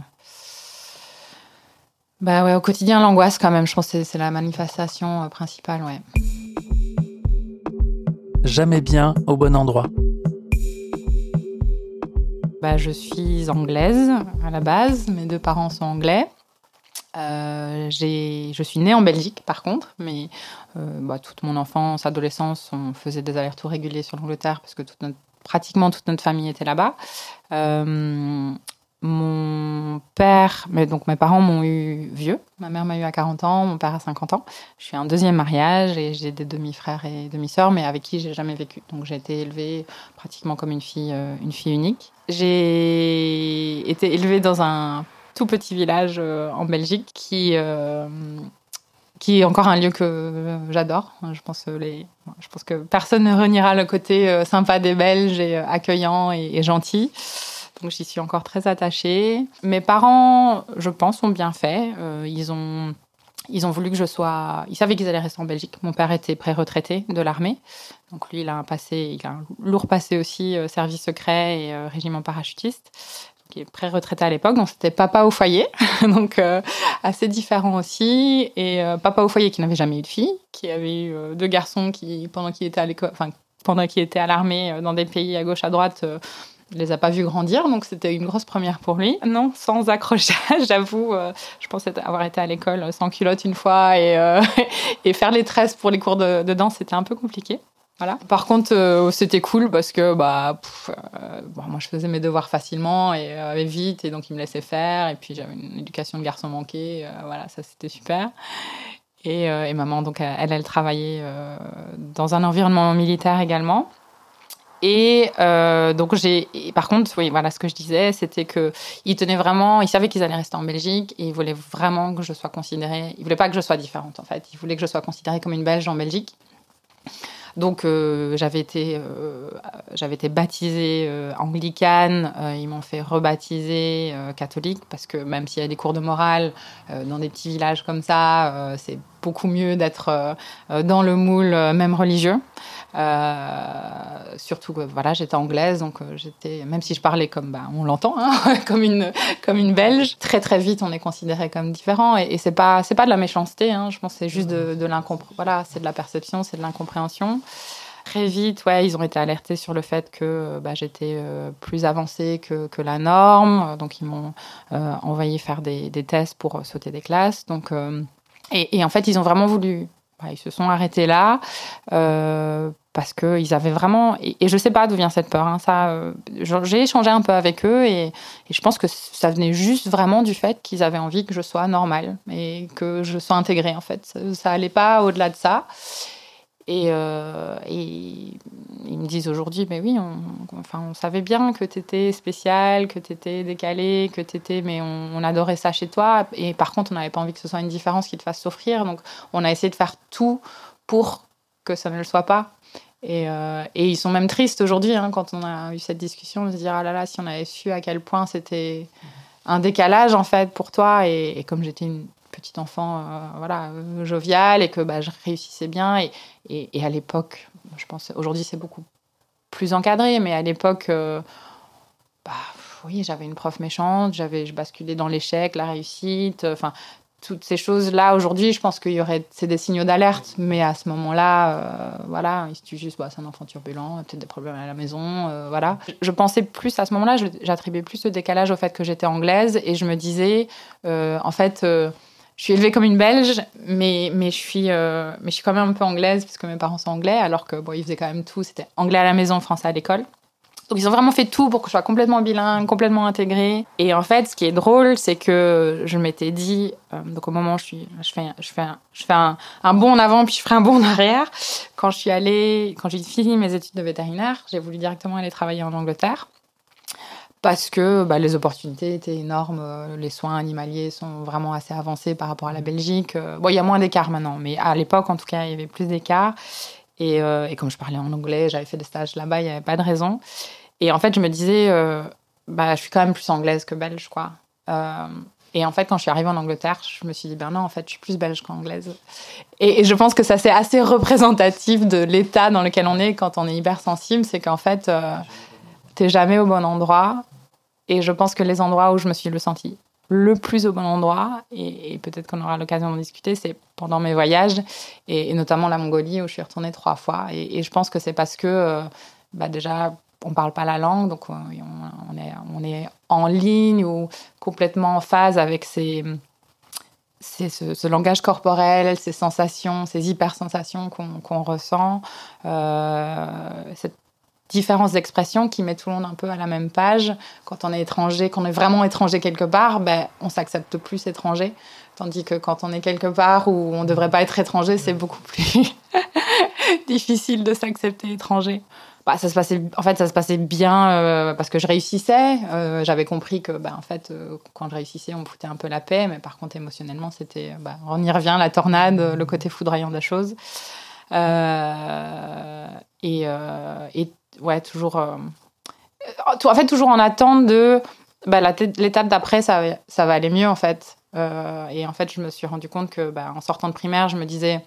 bah au quotidien, l'angoisse quand même, je pense que c'est la manifestation euh, principale. Jamais bien au bon endroit. Bah, je suis anglaise à la base, mes deux parents sont anglais. Euh, je suis née en Belgique, par contre, mais euh, bah, toute mon enfance, adolescence, on faisait des allers-retours réguliers sur l'Angleterre parce que pratiquement toute notre famille était là-bas. Euh, mon père, donc mes parents m'ont eu vieux. Ma mère m'a eu à 40 ans, mon père à 50 ans. Je suis un deuxième mariage et j'ai des demi-frères et demi-sœurs, mais avec qui j'ai jamais vécu. Donc j'ai été élevée pratiquement comme une fille, une fille unique. J'ai été élevée dans un tout petit village euh, en Belgique qui euh, qui est encore un lieu que j'adore. Je pense, les, je pense que personne ne reniera le côté euh, sympa des Belges et accueillant et, gentil. Donc j'y suis encore très attachée. Mes parents, je pense, ont bien fait. ils ont ils ont voulu que je sois. Ils savaient qu'ils allaient rester en Belgique. Mon père était pré-retraité de l'armée. Donc lui, il a un passé, il a un lourd passé aussi, service secret et régiment parachutiste qui est pré-retraité à l'époque, donc c'était papa au foyer, donc euh, assez différent aussi, et euh, papa au foyer qui n'avait jamais eu de fille, qui avait eu euh, deux garçons qui, pendant qu'il était à l'école, enfin pendant qu'il était à l'armée dans des pays à gauche à droite, ne les a pas vus grandir, donc c'était une grosse première pour lui. Non, sans accrochage, j'avoue, je pensais avoir été à l'école sans culotte une fois et, et faire les tresses pour les cours de, danse, c'était un peu compliqué. Voilà. Par contre, euh, c'était cool parce que bah, euh, moi, je faisais mes devoirs facilement et euh, vite, et donc ils me laissaient faire. Et puis j'avais une éducation de garçon manqué. voilà, ça c'était super. Et, et, maman, donc elle, elle travaillait dans un environnement militaire également. Et donc j'ai, par contre, oui, voilà, ce que je disais, c'était que ils tenaient vraiment, ils savaient qu'ils allaient rester en Belgique et ils voulaient vraiment que je sois considérée. Ils voulaient pas que je sois différente en fait. Ils voulaient que je sois considérée comme une Belge en Belgique. Donc euh, j'avais été, euh, j'avais été baptisée euh, anglicane, ils m'ont fait rebaptiser catholique parce que même s'il y a des cours de morale dans des petits villages comme ça, c'est beaucoup mieux d'être dans le moule même religieux. Surtout que voilà, j'étais anglaise, donc j'étais, même si je parlais comme bah, on l'entend, hein, comme une comme une Belge, très très vite on est considéré comme différent et, et c'est pas pas de la méchanceté, hein, je pense c'est juste de. Voilà, de la perception, c'est de l'incompréhension. Très vite, ouais, ils ont été alertés sur le fait que bah, j'étais plus avancée que, la norme. Donc, ils m'ont envoyé faire des, tests pour sauter des classes. Donc, et, en fait, ils ont vraiment voulu. Ils se sont arrêtés là parce qu'ils avaient vraiment. Et, je ne sais pas d'où vient cette peur. Hein, ça, euh, j'ai échangé un peu avec eux et, je pense que ça venait juste vraiment du fait qu'ils avaient envie que je sois normale et que je sois intégrée en fait. Ça, n'allait pas au-delà de ça. Et, euh, ils me disent aujourd'hui, mais oui, on, enfin, on savait bien que tu étais spéciale, que tu étais décalée, que tu mais on, adorait ça chez toi. Et par contre, on n'avait pas envie que ce soit une différence qui te fasse souffrir. Donc, on a essayé de faire tout pour que ça ne le soit pas. Euh, et, ils sont même tristes aujourd'hui, hein, quand on a eu cette discussion, de se dire ah là là, si on avait su à quel point c'était un décalage en fait pour toi. Et, comme j'étais une petite enfant, euh, voilà, joviale et que bah, je réussissais bien. Et, et à l'époque, je pense, aujourd'hui c'est beaucoup plus encadré, mais à l'époque, euh, bah, oui, j'avais une prof méchante, j'avais, je basculais dans l'échec, la réussite. Enfin, toutes ces choses-là, aujourd'hui, je pense qu'il y aurait c'est des signaux d'alerte, mais à ce moment-là, euh, voilà, il juste, bah, c'est un enfant turbulent, peut-être des problèmes à la maison, euh, voilà. Je pensais plus à ce moment-là, j'attribuais plus ce décalage au fait que j'étais anglaise et je me disais, euh, en fait, je suis élevée comme une Belge, mais, mais, je suis, mais je suis quand même un peu anglaise parce que mes parents sont anglais, alors que bon, ils faisaient quand même tout, c'était anglais à la maison, français à l'école. Donc ils ont vraiment fait tout pour que je sois complètement bilingue, complètement intégrée. Et en fait, ce qui est drôle, c'est que je m'étais dit, euh, donc au moment où je suis, je fais, je fais, un, je fais un, bond en avant puis je ferai un bond en arrière. Quand je suis allée, quand j'ai fini mes études de vétérinaire, j'ai voulu directement aller travailler en Angleterre parce que bah, les opportunités étaient énormes. Les soins animaliers sont vraiment assez avancés par rapport à la Belgique. Bon, il y a moins d'écart maintenant, mais à l'époque, en tout cas, il y avait plus d'écart. Et, euh, et, comme je parlais en anglais, j'avais fait des stages là-bas, il n'y avait pas de raison. Et en fait, je me disais, euh, bah, je suis quand même plus anglaise que belge, quoi. Euh, et en fait, quand je suis arrivée en Angleterre, je me suis dit, ben non, en fait, je suis plus belge qu'anglaise. Et, et, je pense que ça, c'est assez représentatif de l'état dans lequel on est quand on est hypersensible. C'est qu'en fait, euh, t'es jamais au bon endroit. Et je pense que les endroits où je me suis le senti le plus au bon endroit, et, peut-être qu'on aura l'occasion d'en discuter, c'est pendant mes voyages, et, notamment la Mongolie où je suis retournée trois fois. Et, je pense que c'est parce que, euh, bah déjà, on parle pas la langue, donc on, est, on est en ligne ou complètement en phase avec ce, langage corporel, ces sensations, ces hypersensations qu'on ressent, euh, cette différence d'expression qui met tout le monde un peu à la même page. Quand on est étranger, qu'on est vraiment étranger quelque part, ben, on s'accepte plus étranger. Tandis que quand on est quelque part où on ne devrait pas être étranger, c'est beaucoup plus difficile de s'accepter étranger. Bah, ça se passait, en fait, ça se passait bien euh, parce que je réussissais. Euh, j'avais compris que, bah, en fait, euh, quand je réussissais, on me foutait un peu la paix. Mais par contre, émotionnellement, c'était, bah, on y revient, la tornade, le côté foudroyant des choses. Et, et, ouais, toujours, en fait, toujours en attente de bah, l'étape d'après, ça, ça va aller mieux, en fait. et en fait, je me suis rendu compte que, bah, en sortant de primaire, je me disais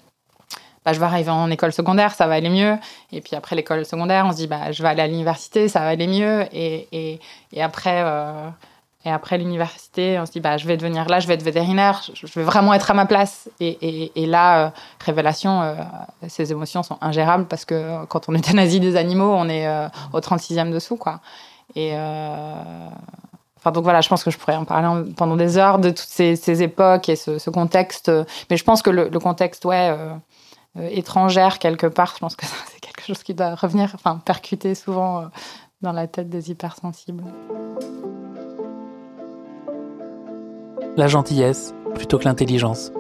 bah, je vais arriver en école secondaire, ça va aller mieux. Et puis après l'école secondaire, on se dit, bah, je vais aller à l'université, ça va aller mieux. Et, et, et après, euh, et après l'université, on se dit, bah, je vais devenir là, je vais être vétérinaire, je vais vraiment être à ma place. Et, là, euh, révélation, euh, ces émotions sont ingérables parce que quand on euthanasie des animaux, on est au 36e dessous, quoi. Et. Enfin, donc voilà, je pense que je pourrais en parler pendant des heures de toutes ces, époques et ce, contexte. Mais je pense que le, le contexte, ouais, euh, étrangère quelque part. Je pense que c'est quelque chose qui doit revenir, enfin percuter souvent euh, dans la tête des hypersensibles. La gentillesse plutôt que l'intelligence.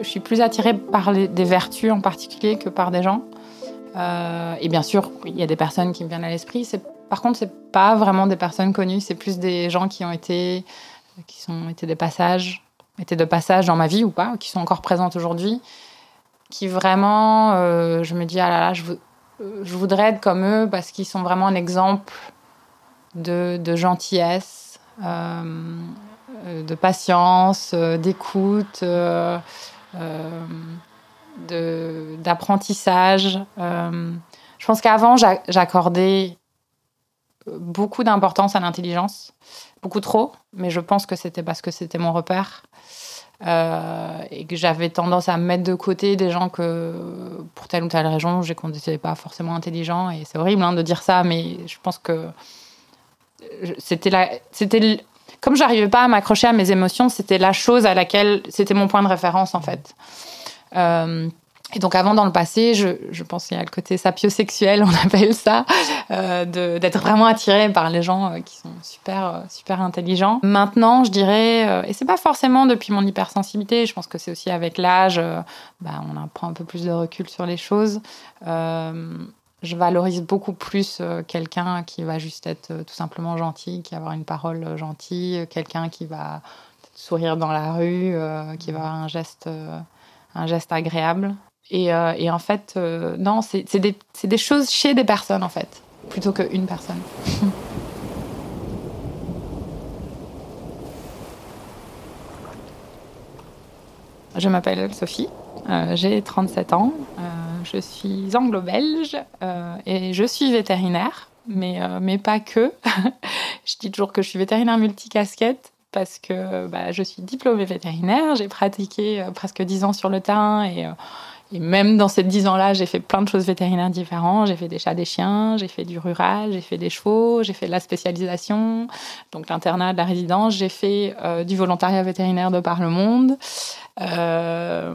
Je suis plus attirée par des vertus en particulier que par des gens. Euh, et bien sûr, il y a des personnes qui me viennent à l'esprit. Par contre, c'est pas vraiment des personnes connues. C'est plus des gens qui ont été, qui sont été des passages étaient de passage dans ma vie ou pas, qui sont encore présentes aujourd'hui, qui vraiment, euh, je me dis, ah là là, je, voudrais être comme eux parce qu'ils sont vraiment un exemple de, gentillesse, de patience, euh, d'écoute, d'apprentissage. je pense qu'avant, j'accordais beaucoup d'importance à l'intelligence, beaucoup trop, mais je pense que c'était parce que c'était mon repère. et que j'avais tendance à mettre de côté des gens que, pour telle ou telle raison, je ne pas forcément intelligents. Et c'est horrible hein, de dire ça, mais je pense que c'était la, c'était comme j'arrivais pas à m'accrocher à mes émotions, c'était la chose à laquelle c'était mon point de référence en fait. Euh, et donc avant, dans le passé, je, je y a le côté sapiosexuel, on appelle ça, euh, d'être vraiment attiré par les gens euh, qui sont super, euh, super intelligents. Maintenant, je dirais, et c'est pas forcément depuis mon hypersensibilité, je pense que c'est aussi avec l'âge, bah, on prend un peu plus de recul sur les choses. Je valorise beaucoup plus quelqu'un qui va juste être tout simplement gentil, qui va avoir une parole gentille, quelqu'un qui va sourire dans la rue, qui va avoir un geste un geste agréable. Et, euh, en fait, euh, non, c'est des, choses chez des personnes, en fait, plutôt qu'une personne. Je m'appelle Sophie, euh, j'ai 37 ans, je suis anglo-belge et je suis vétérinaire, mais, mais pas que. je dis toujours que je suis vétérinaire multicasquette parce que bah, je suis diplômée vétérinaire, j'ai pratiqué presque 10 ans sur le terrain et et même dans ces dix ans-là, j'ai fait plein de choses vétérinaires différentes. J'ai fait des chats, des chiens, j'ai fait du rural, j'ai fait des chevaux, j'ai fait de la spécialisation, donc l'internat, la résidence. J'ai fait euh, du volontariat vétérinaire de par le monde, euh,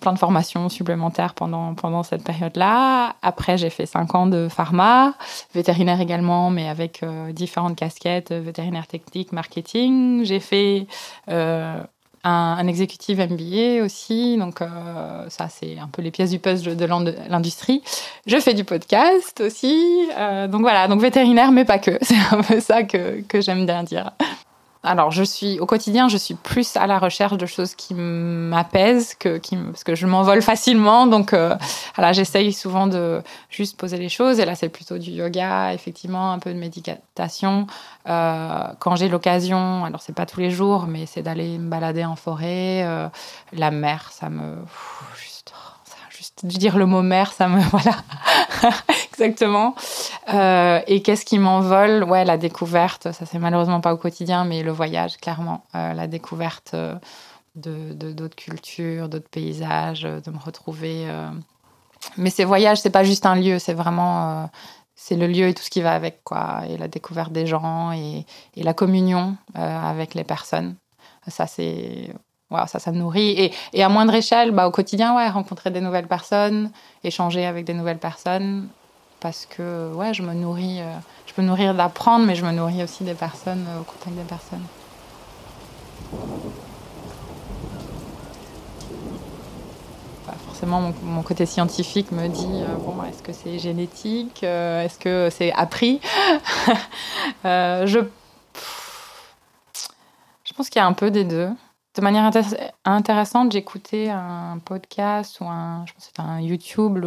plein de formations supplémentaires pendant, pendant cette période-là. Après, j'ai fait cinq ans de pharma, vétérinaire également, mais avec euh, différentes casquettes, vétérinaire technique, marketing. J'ai fait un, exécutif MBA aussi. Donc, euh, ça, c'est un peu les pièces du puzzle de l'industrie. Je fais du podcast aussi. Euh, donc, voilà. Donc, vétérinaire, mais pas que. C'est un peu ça que, que j'aime bien dire alors, je suis au quotidien, je suis plus à la recherche de choses qui m'apaisent que qui, parce que je m'envole facilement. Donc, euh, voilà, j'essaye souvent de juste poser les choses. Et là, c'est plutôt du yoga, effectivement, un peu de méditation. Euh, quand j'ai l'occasion, alors c'est pas tous les jours, mais c'est d'aller me balader en forêt. Euh, la mer, ça me dire le mot mer, ça me voilà exactement. Euh, et qu'est-ce qui m'envole? Ouais, la découverte. Ça c'est malheureusement pas au quotidien, mais le voyage, clairement, euh, la découverte euh, de d'autres cultures, d'autres paysages, de me retrouver. Mais ces voyages, c'est pas juste un lieu, c'est vraiment c'est le lieu et tout ce qui va avec, quoi, et la découverte des gens et, et la communion avec les personnes. Ça, c'est ça, ça me nourrit. Et, et, à moindre échelle, bah, au quotidien, ouais, rencontrer des nouvelles personnes, échanger avec des nouvelles personnes, parce que ouais, je me nourris, euh, je peux nourrir d'apprendre, mais je me nourris aussi des personnes, euh, au contact des personnes. Forcément, mon, côté scientifique me dit euh, bon, est-ce que c'est génétique Est-ce que c'est appris Je, je pense qu'il y a un peu des deux de manière intéressante, j'écoutais un podcast ou un, je pense un YouTube,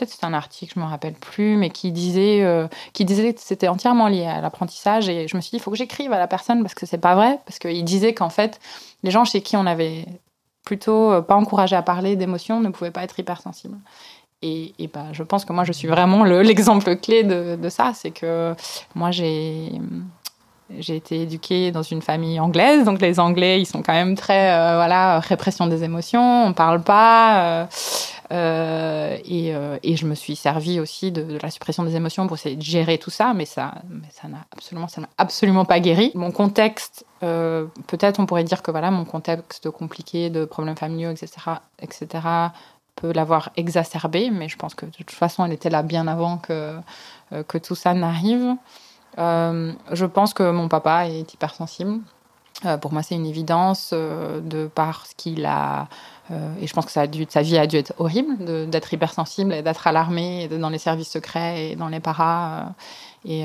peut-être c'est un article, je me rappelle plus, mais qui disait, euh, qui disait que c'était entièrement lié à l'apprentissage. Et je me suis dit, il faut que j'écrive à la personne parce que c'est pas vrai, parce qu'il disait qu'en fait, les gens chez qui on avait plutôt euh, pas encouragé à parler d'émotions ne pouvaient pas être hypersensibles. Et, et bah, je pense que moi, je suis vraiment l'exemple clé de, de ça. C'est que moi, j'ai j'ai été éduquée dans une famille anglaise, donc les Anglais, ils sont quand même très, euh, voilà, répression des émotions, on parle pas. Euh, euh, et, et, je me suis servie aussi de, la suppression des émotions pour essayer de gérer tout ça, mais ça, mais ça n'a absolument, absolument pas guéri. Mon contexte, peut-être on pourrait dire que voilà, mon contexte compliqué de problèmes familiaux, etc., etc., peut l'avoir exacerbé, mais je pense que de toute façon, elle était là bien avant que que tout ça n'arrive. Euh, je pense que mon papa est hypersensible. Euh, pour moi, c'est une évidence euh, de par ce qu'il a. et je pense que sa vie a dû être horrible d'être hypersensible et d'être à l'armée, dans les services secrets et dans les paras. et,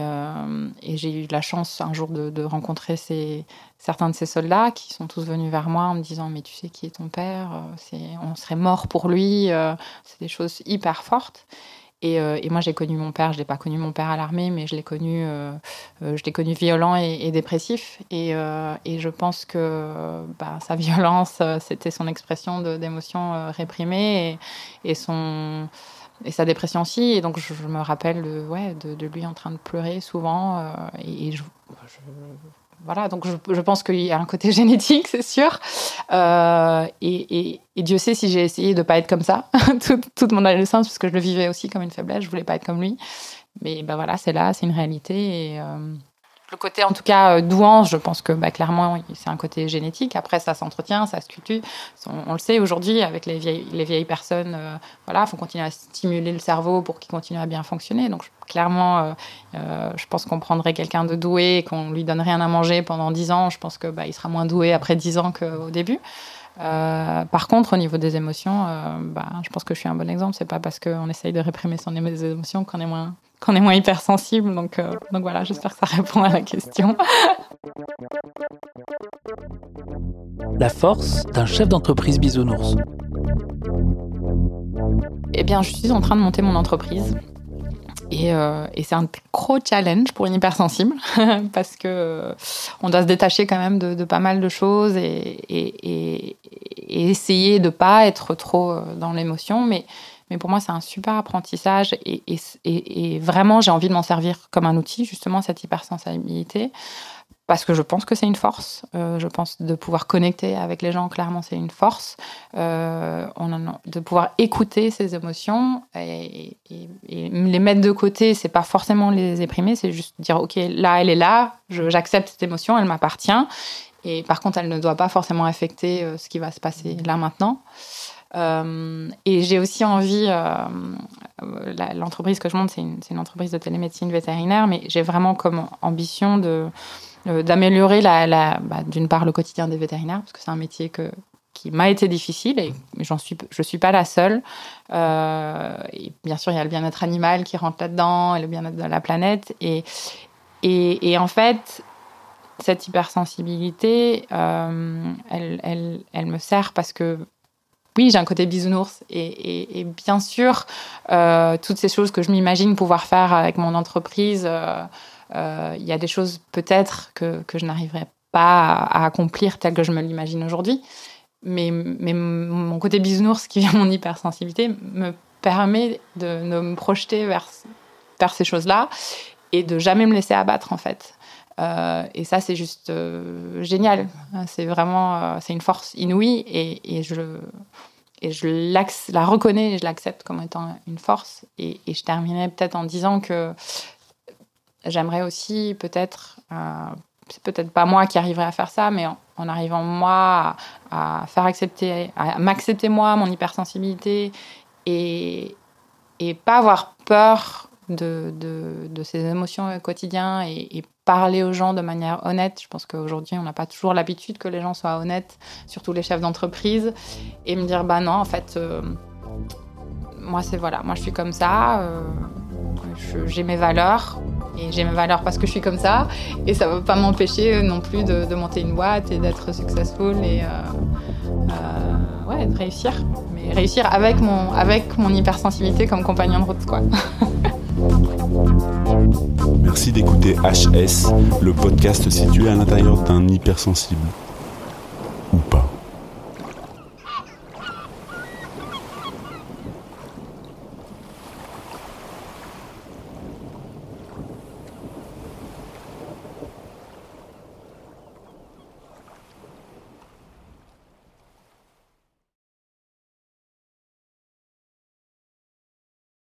j'ai eu la chance un jour de, rencontrer certains de ces soldats qui sont tous venus vers moi en me disant Mais tu sais qui est ton père On serait mort pour lui. c'est des choses hyper fortes. Euh, et, moi, j'ai connu mon père. Je l'ai pas connu mon père à l'armée, mais je l'ai connu, euh, euh, connu violent et, dépressif. Et, je pense que bah, sa violence, c'était son expression d'émotions réprimées et, son et sa dépression aussi. Et donc, je, me rappelle de, ouais, de, lui en train de pleurer souvent. et, voilà, donc je, pense qu'il y a un côté génétique, c'est sûr. Euh, et, Dieu sait si j'ai essayé de ne pas être comme ça toute, mon adolescence, parce que je le vivais aussi comme une faiblesse, je voulais pas être comme lui. Mais ben voilà, c'est là, c'est une réalité. Euh, le côté, en tout cas, euh, douance, je pense que bah, clairement, c'est un côté génétique. Après, ça s'entretient, ça se cultive. On, le sait aujourd'hui avec les vieilles, les vieilles personnes. il voilà, faut continuer à stimuler le cerveau pour qu'il continue à bien fonctionner. Donc, clairement, euh, euh, je pense qu'on prendrait quelqu'un de doué et qu'on lui donne rien à manger pendant 10 ans. Je pense que bah, il sera moins doué après 10 ans qu'au début. Euh, par contre, au niveau des émotions, bah, je pense que je suis un bon exemple. C'est pas parce qu'on essaye de réprimer son émotions qu'on est moins qu'on est moins hypersensible. Donc, donc voilà, j'espère que ça répond à la question. La force d'un chef d'entreprise bisounours. Eh bien, je suis en train de monter mon entreprise. Euh, et, c'est un gros challenge pour une hypersensible parce que euh, on doit se détacher quand même de, pas mal de choses et, et, essayer de pas être trop euh, dans l'émotion. Mais, mais pour moi, c'est un super apprentissage et, vraiment, j'ai envie de m'en servir comme un outil, justement, cette hypersensibilité parce que je pense que c'est une force. Euh, je pense de pouvoir connecter avec les gens, clairement, c'est une force. Euh, de pouvoir écouter ses émotions et, les mettre de côté, c'est pas forcément les éprimer, c'est juste dire ok, là, elle est là, j'accepte cette émotion, elle m'appartient. Et par contre, elle ne doit pas forcément affecter euh, ce qui va se passer là maintenant. Et j'ai aussi envie, l'entreprise que je monte, c'est une, entreprise de télémédecine vétérinaire, mais j'ai vraiment comme ambition euh, d'améliorer bah, d'une part le quotidien des vétérinaires, parce que c'est un métier qui m'a été difficile et j'en suis, je suis pas la seule. Euh, et bien sûr, il y a le bien-être animal qui rentre là-dedans et le bien-être de la planète. Et, en fait, cette hypersensibilité, euh, elle, me sert parce que oui, j'ai un côté bisounours et, bien sûr, euh, toutes ces choses que je m'imagine pouvoir faire avec mon entreprise. Euh, il y a des choses peut-être que, je n'arriverai pas à, accomplir tel que je me l'imagine aujourd'hui. Mais, mon côté bisounours, qui vient mon hypersensibilité, me permet de, me projeter vers, vers ces choses-là et de jamais me laisser abattre, en fait. Euh, et ça, c'est juste euh, génial. C'est vraiment, c'est une force inouïe et, et je, et je la reconnais et je l'accepte comme étant une force. Et, et je terminais peut-être en disant que J'aimerais aussi peut-être, euh, c'est peut-être pas moi qui arriverai à faire ça, mais en, arrivant moi à, faire accepter, à m'accepter moi, mon hypersensibilité, et, et pas avoir peur de, de, ces émotions quotidiennes et, parler aux gens de manière honnête. Je pense qu'aujourd'hui, on n'a pas toujours l'habitude que les gens soient honnêtes, surtout les chefs d'entreprise, et me dire, bah non, en fait, euh, moi, c'est voilà, moi, je suis comme ça, euh, j'ai mes valeurs, et j'ai mes valeurs parce que je suis comme ça. Et ça ne va pas m'empêcher non plus de, monter une boîte et d'être successful et euh, euh, ouais, de réussir. Mais réussir avec mon, avec mon hypersensibilité comme compagnon de route. Quoi. Merci d'écouter HS, le podcast situé à l'intérieur d'un hypersensible. Ou pas.